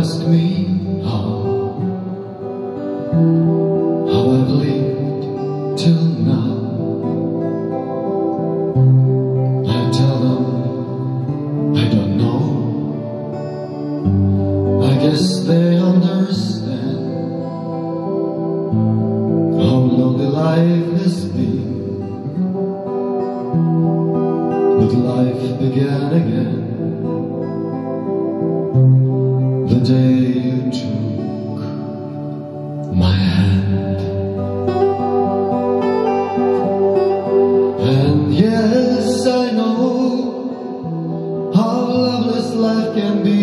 ask me how, how I've lived till now. I tell them I don't know. I guess they understand how the life has been. But life began again day you took my hand. And yes, I know how loveless life can be.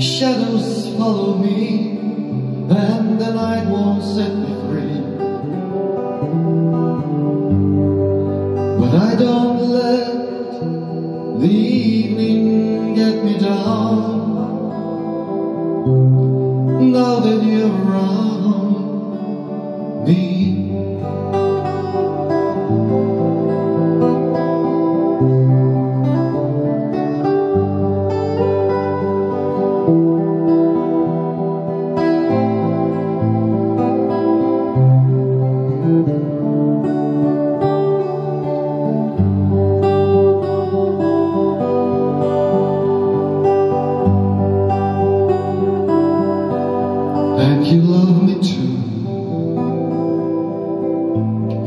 Shadows follow me, and the night won't set me free. But I don't let the evening get me down. Now that you're around me.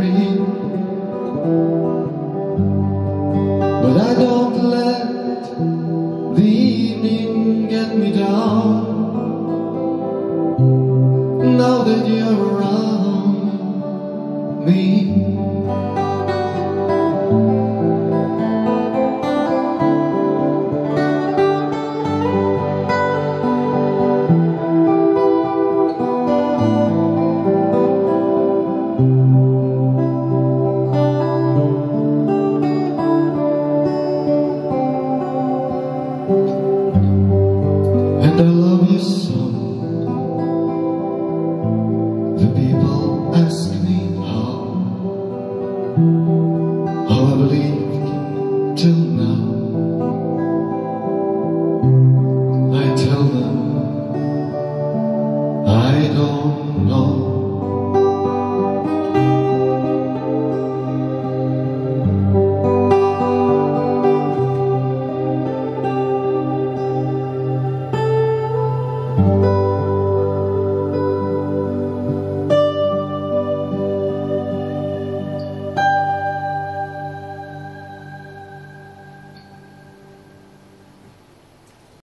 But I don't let The people ask me.